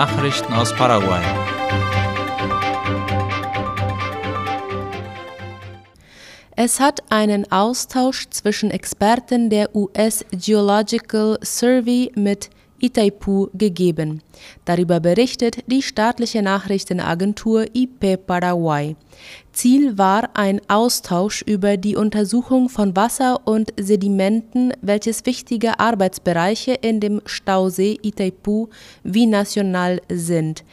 Nachrichten aus Paraguay. Es hat einen Austausch zwischen Experten der US Geological Survey mit Itaipu gegeben. Darüber berichtet die staatliche Nachrichtenagentur IP Paraguay. Ziel war ein Austausch über die Untersuchung von Wasser und Sedimenten, welches wichtige Arbeitsbereiche in dem Stausee Itaipu wie national sind.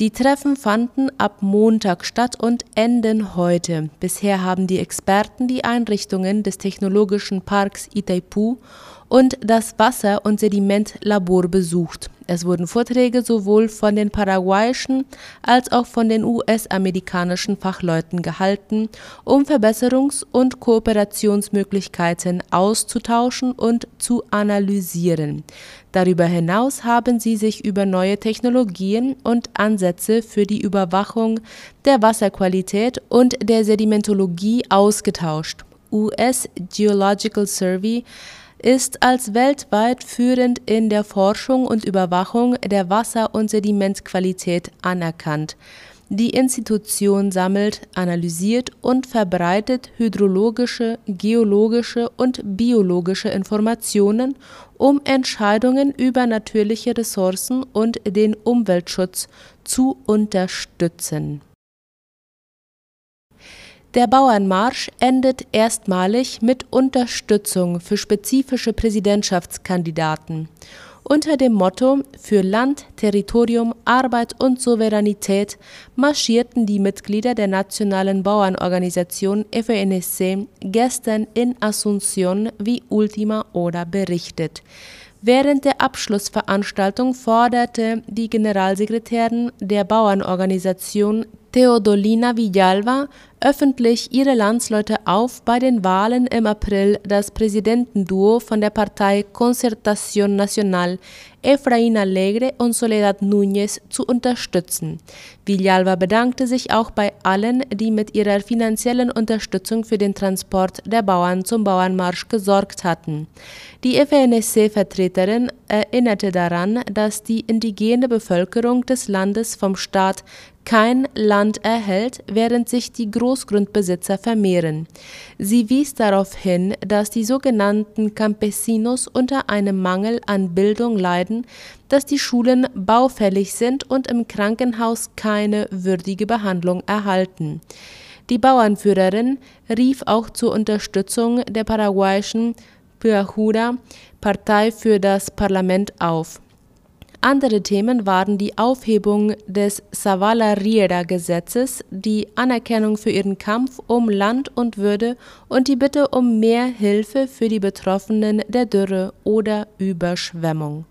Die Treffen fanden ab Montag statt und enden heute. Bisher haben die Experten die Einrichtungen des Technologischen Parks Itaipu und das Wasser- und Sedimentlabor besucht. Es wurden Vorträge sowohl von den paraguayischen als auch von den US-amerikanischen Fachleuten gehalten, um Verbesserungs- und Kooperationsmöglichkeiten auszutauschen und zu analysieren. Darüber hinaus haben sie sich über neue Technologien und Ansätze für die Überwachung der Wasserqualität und der Sedimentologie ausgetauscht. US Geological Survey ist als weltweit führend in der Forschung und Überwachung der Wasser- und Sedimentqualität anerkannt. Die Institution sammelt, analysiert und verbreitet hydrologische, geologische und biologische Informationen, um Entscheidungen über natürliche Ressourcen und den Umweltschutz zu unterstützen der Bauernmarsch endet erstmalig mit Unterstützung für spezifische Präsidentschaftskandidaten. Unter dem Motto Für Land, Territorium, Arbeit und Souveränität marschierten die Mitglieder der nationalen Bauernorganisation FNSC gestern in Asunción, wie Ultima Hora berichtet. Während der Abschlussveranstaltung forderte die Generalsekretärin der Bauernorganisation Theodolina Villalba öffentlich ihre Landsleute auf, bei den Wahlen im April das Präsidentenduo von der Partei Concertación Nacional Efraín Alegre und Soledad Núñez zu unterstützen. Villalba bedankte sich auch bei allen, die mit ihrer finanziellen Unterstützung für den Transport der Bauern zum Bauernmarsch gesorgt hatten. Die FNSC-Vertreterin erinnerte daran, dass die indigene Bevölkerung des Landes vom Staat kein Land erhält, während sich die Großgrundbesitzer vermehren. Sie wies darauf hin, dass die sogenannten Campesinos unter einem Mangel an Bildung leiden, dass die Schulen baufällig sind und im Krankenhaus keine würdige Behandlung erhalten. Die Bauernführerin rief auch zur Unterstützung der paraguayischen Pyahura Partei für das Parlament auf. Andere Themen waren die Aufhebung des Zavala-Riera-Gesetzes, die Anerkennung für ihren Kampf um Land und Würde und die Bitte um mehr Hilfe für die Betroffenen der Dürre oder Überschwemmung.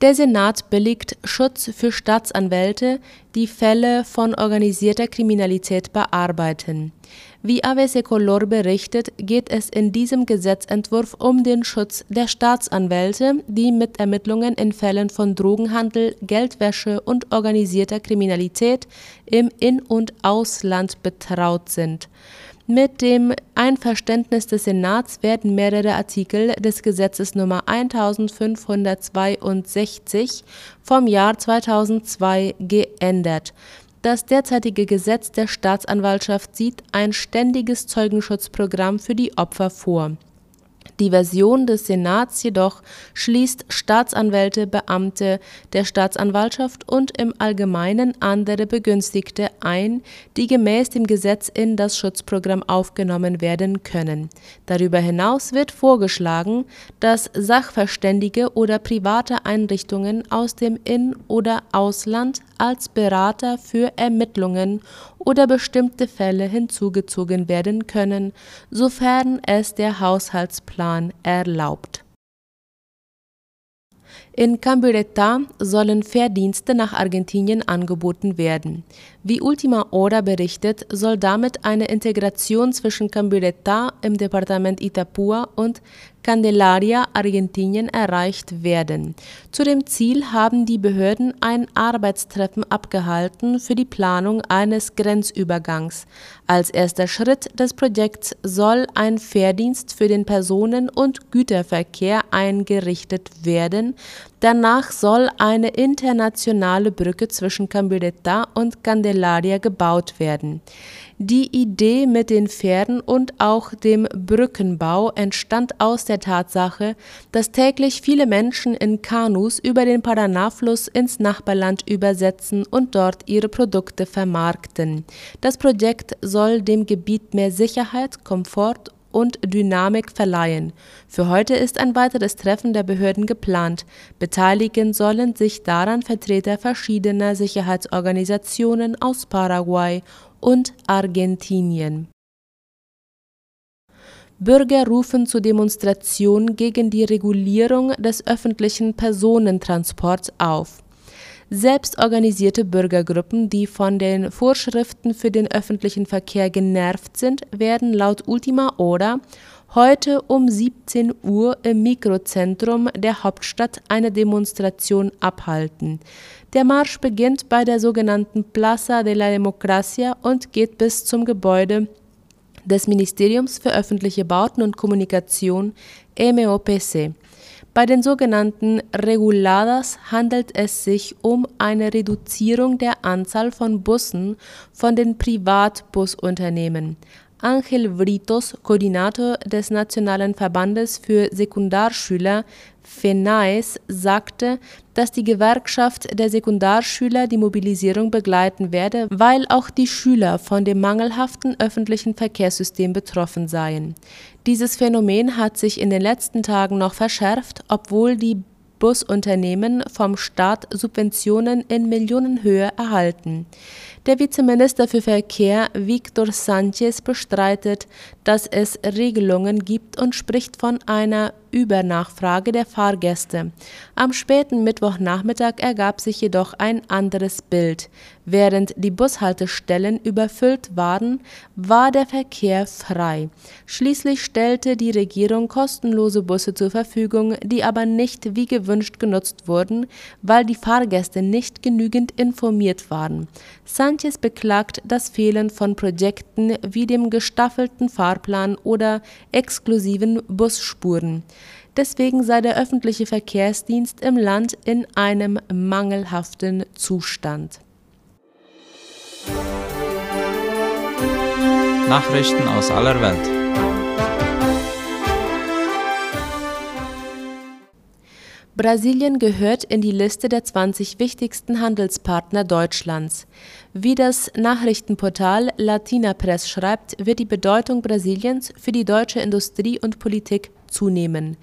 Der Senat billigt Schutz für Staatsanwälte, die Fälle von organisierter Kriminalität bearbeiten. Wie ABC Color berichtet, geht es in diesem Gesetzentwurf um den Schutz der Staatsanwälte, die mit Ermittlungen in Fällen von Drogenhandel, Geldwäsche und organisierter Kriminalität im In- und Ausland betraut sind. Mit dem Einverständnis des Senats werden mehrere Artikel des Gesetzes Nummer 1562 vom Jahr 2002 geändert. Das derzeitige Gesetz der Staatsanwaltschaft sieht ein ständiges Zeugenschutzprogramm für die Opfer vor die Version des Senats jedoch schließt Staatsanwälte, Beamte der Staatsanwaltschaft und im Allgemeinen andere Begünstigte ein, die gemäß dem Gesetz in das Schutzprogramm aufgenommen werden können. Darüber hinaus wird vorgeschlagen, dass Sachverständige oder private Einrichtungen aus dem In- oder Ausland als Berater für Ermittlungen oder bestimmte Fälle hinzugezogen werden können, sofern es der Haushaltsplan erlaubt. In Cambureta sollen Fährdienste nach Argentinien angeboten werden. Wie Ultima Hora berichtet, soll damit eine Integration zwischen Cambureta im Departement Itapúa und Candelaria, Argentinien, erreicht werden. Zu dem Ziel haben die Behörden ein Arbeitstreffen abgehalten für die Planung eines Grenzübergangs. Als erster Schritt des Projekts soll ein Fährdienst für den Personen- und Güterverkehr eingerichtet werden, Danach soll eine internationale Brücke zwischen Cambiretà und Candelaria gebaut werden. Die Idee mit den Pferden und auch dem Brückenbau entstand aus der Tatsache, dass täglich viele Menschen in Kanus über den Paraná-Fluss ins Nachbarland übersetzen und dort ihre Produkte vermarkten. Das Projekt soll dem Gebiet mehr Sicherheit, Komfort und Dynamik verleihen. Für heute ist ein weiteres Treffen der Behörden geplant. Beteiligen sollen sich daran Vertreter verschiedener Sicherheitsorganisationen aus Paraguay und Argentinien. Bürger rufen zu Demonstrationen gegen die Regulierung des öffentlichen Personentransports auf. Selbstorganisierte Bürgergruppen, die von den Vorschriften für den öffentlichen Verkehr genervt sind, werden laut Ultima Hora heute um 17 Uhr im Mikrozentrum der Hauptstadt eine Demonstration abhalten. Der Marsch beginnt bei der sogenannten Plaza de la Democracia und geht bis zum Gebäude des Ministeriums für öffentliche Bauten und Kommunikation MOPC. Bei den sogenannten Reguladas handelt es sich um eine Reduzierung der Anzahl von Bussen von den Privatbusunternehmen. Angel Britos, Koordinator des Nationalen Verbandes für Sekundarschüler FENAES, sagte, dass die Gewerkschaft der Sekundarschüler die Mobilisierung begleiten werde, weil auch die Schüler von dem mangelhaften öffentlichen Verkehrssystem betroffen seien. Dieses Phänomen hat sich in den letzten Tagen noch verschärft, obwohl die Busunternehmen vom Staat Subventionen in Millionenhöhe erhalten. Der Vizeminister für Verkehr Victor Sanchez bestreitet, dass es Regelungen gibt und spricht von einer Übernachfrage der Fahrgäste. Am späten Mittwochnachmittag ergab sich jedoch ein anderes Bild. Während die Bushaltestellen überfüllt waren, war der Verkehr frei. Schließlich stellte die Regierung kostenlose Busse zur Verfügung, die aber nicht wie gewünscht genutzt wurden, weil die Fahrgäste nicht genügend informiert waren. Sanchez beklagt das Fehlen von Projekten wie dem gestaffelten Fahrplan oder exklusiven Busspuren. Deswegen sei der öffentliche Verkehrsdienst im Land in einem mangelhaften Zustand. Nachrichten aus aller Welt. Brasilien gehört in die Liste der 20 wichtigsten Handelspartner Deutschlands. Wie das Nachrichtenportal Latina Press schreibt, wird die Bedeutung Brasiliens für die deutsche Industrie und Politik zunehmen.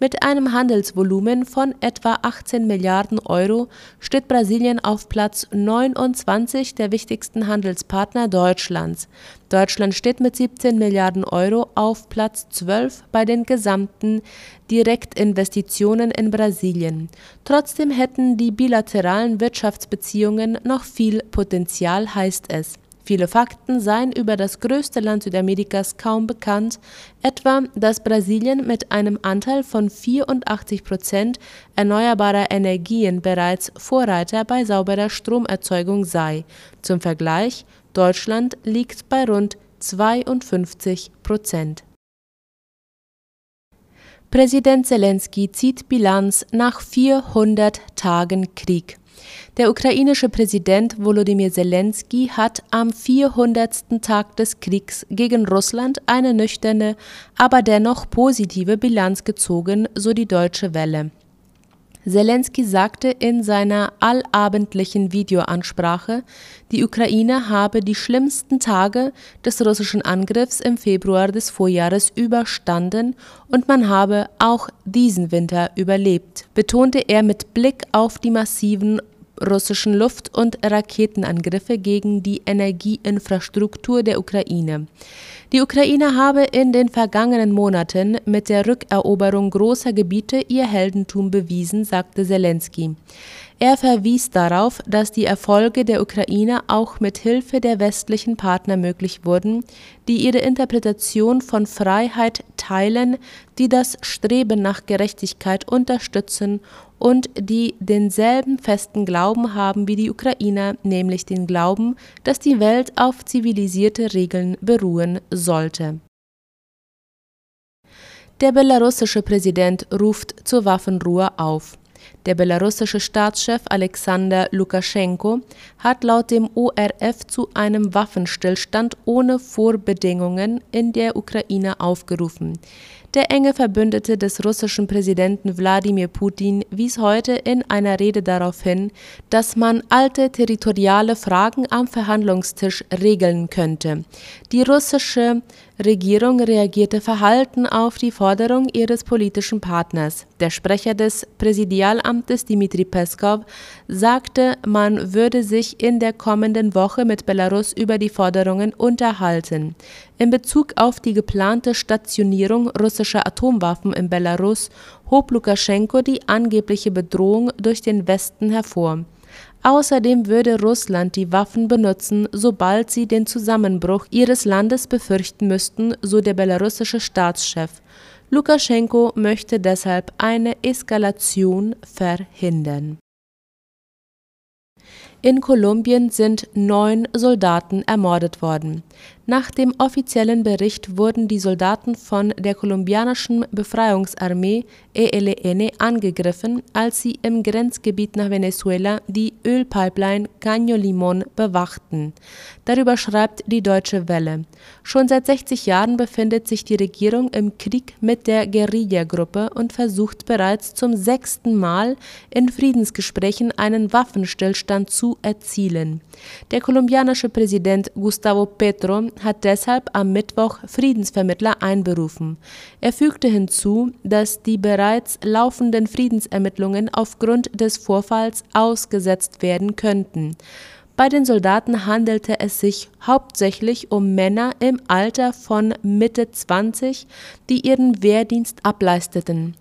Mit einem Handelsvolumen von etwa 18 Milliarden Euro steht Brasilien auf Platz 29 der wichtigsten Handelspartner Deutschlands. Deutschland steht mit 17 Milliarden Euro auf Platz 12 bei den gesamten Direktinvestitionen in Brasilien. Trotzdem hätten die bilateralen Wirtschaftsbeziehungen noch viel Potenzial, heißt es. Viele Fakten seien über das größte Land Südamerikas kaum bekannt, etwa dass Brasilien mit einem Anteil von 84 Prozent erneuerbarer Energien bereits Vorreiter bei sauberer Stromerzeugung sei. Zum Vergleich, Deutschland liegt bei rund 52 Prozent. Präsident Zelensky zieht Bilanz nach 400 Tagen Krieg. Der ukrainische Präsident Volodymyr Zelensky hat am 400. Tag des Kriegs gegen Russland eine nüchterne, aber dennoch positive Bilanz gezogen, so die Deutsche Welle. Zelensky sagte in seiner allabendlichen Videoansprache, die Ukraine habe die schlimmsten Tage des russischen Angriffs im Februar des Vorjahres überstanden und man habe auch diesen Winter überlebt, betonte er mit Blick auf die massiven russischen Luft- und Raketenangriffe gegen die Energieinfrastruktur der Ukraine. Die Ukraine habe in den vergangenen Monaten mit der Rückeroberung großer Gebiete ihr Heldentum bewiesen, sagte Zelensky. Er verwies darauf, dass die Erfolge der Ukraine auch mit Hilfe der westlichen Partner möglich wurden, die ihre Interpretation von Freiheit teilen, die das Streben nach Gerechtigkeit unterstützen und die denselben festen Glauben haben wie die Ukrainer, nämlich den Glauben, dass die Welt auf zivilisierte Regeln beruhen sollte. Der belarussische Präsident ruft zur Waffenruhe auf. Der belarussische Staatschef Alexander Lukaschenko hat laut dem ORF zu einem Waffenstillstand ohne Vorbedingungen in der Ukraine aufgerufen. Der enge Verbündete des russischen Präsidenten Wladimir Putin wies heute in einer Rede darauf hin, dass man alte territoriale Fragen am Verhandlungstisch regeln könnte. Die russische Regierung reagierte verhalten auf die Forderung ihres politischen Partners. Der Sprecher des Präsidialamtes Dmitri Peskov sagte, man würde sich in der kommenden Woche mit Belarus über die Forderungen unterhalten. In Bezug auf die geplante Stationierung russischer Atomwaffen in Belarus hob Lukaschenko die angebliche Bedrohung durch den Westen hervor. Außerdem würde Russland die Waffen benutzen, sobald sie den Zusammenbruch ihres Landes befürchten müssten, so der belarussische Staatschef. Lukaschenko möchte deshalb eine Eskalation verhindern. In Kolumbien sind neun Soldaten ermordet worden. Nach dem offiziellen Bericht wurden die Soldaten von der kolumbianischen Befreiungsarmee ELN angegriffen, als sie im Grenzgebiet nach Venezuela die Ölpipeline Caño Limón bewachten. Darüber schreibt die Deutsche Welle. Schon seit 60 Jahren befindet sich die Regierung im Krieg mit der Guerilla-Gruppe und versucht bereits zum sechsten Mal in Friedensgesprächen einen Waffenstillstand zu erzielen. Der kolumbianische Präsident Gustavo Petro hat deshalb am Mittwoch Friedensvermittler einberufen. Er fügte hinzu, dass die bereits laufenden Friedensermittlungen aufgrund des Vorfalls ausgesetzt werden könnten. Bei den Soldaten handelte es sich hauptsächlich um Männer im Alter von Mitte 20, die ihren Wehrdienst ableisteten.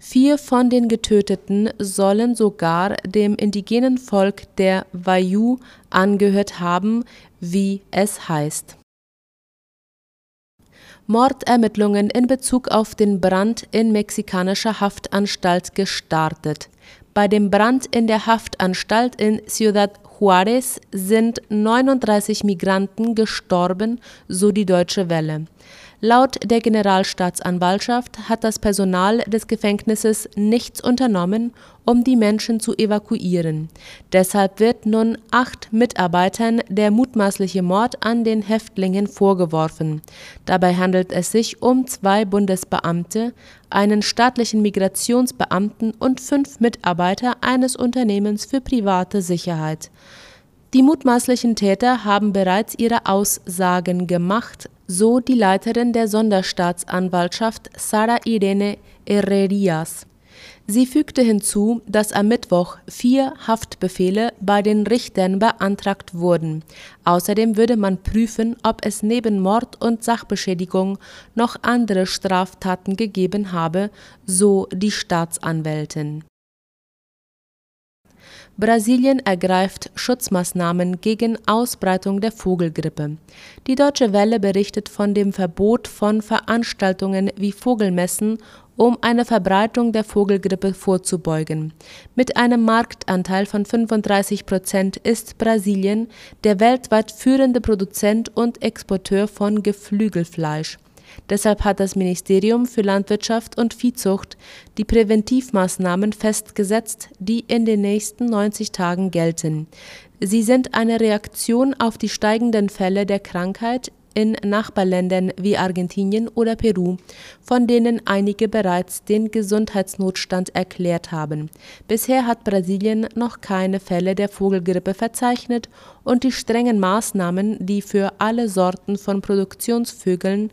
Vier von den Getöteten sollen sogar dem indigenen Volk der Wayuu angehört haben, wie es heißt. Mordermittlungen in Bezug auf den Brand in mexikanischer Haftanstalt gestartet. Bei dem Brand in der Haftanstalt in Ciudad Juárez sind 39 Migranten gestorben, so die Deutsche Welle. Laut der Generalstaatsanwaltschaft hat das Personal des Gefängnisses nichts unternommen, um die Menschen zu evakuieren. Deshalb wird nun acht Mitarbeitern der mutmaßliche Mord an den Häftlingen vorgeworfen. Dabei handelt es sich um zwei Bundesbeamte, einen staatlichen Migrationsbeamten und fünf Mitarbeiter eines Unternehmens für private Sicherheit. Die mutmaßlichen Täter haben bereits ihre Aussagen gemacht, so die Leiterin der Sonderstaatsanwaltschaft Sara Irene Herrerias. Sie fügte hinzu, dass am Mittwoch vier Haftbefehle bei den Richtern beantragt wurden. Außerdem würde man prüfen, ob es neben Mord und Sachbeschädigung noch andere Straftaten gegeben habe, so die Staatsanwältin. Brasilien ergreift Schutzmaßnahmen gegen Ausbreitung der Vogelgrippe. Die Deutsche Welle berichtet von dem Verbot von Veranstaltungen wie Vogelmessen, um eine Verbreitung der Vogelgrippe vorzubeugen. Mit einem Marktanteil von 35 Prozent ist Brasilien der weltweit führende Produzent und Exporteur von Geflügelfleisch. Deshalb hat das Ministerium für Landwirtschaft und Viehzucht die Präventivmaßnahmen festgesetzt, die in den nächsten 90 Tagen gelten. Sie sind eine Reaktion auf die steigenden Fälle der Krankheit in Nachbarländern wie Argentinien oder Peru, von denen einige bereits den Gesundheitsnotstand erklärt haben. Bisher hat Brasilien noch keine Fälle der Vogelgrippe verzeichnet und die strengen Maßnahmen, die für alle Sorten von Produktionsvögeln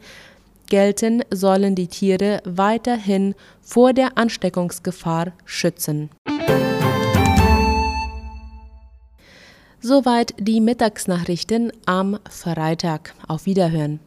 gelten, sollen die Tiere weiterhin vor der Ansteckungsgefahr schützen. Soweit die Mittagsnachrichten am Freitag. Auf Wiederhören.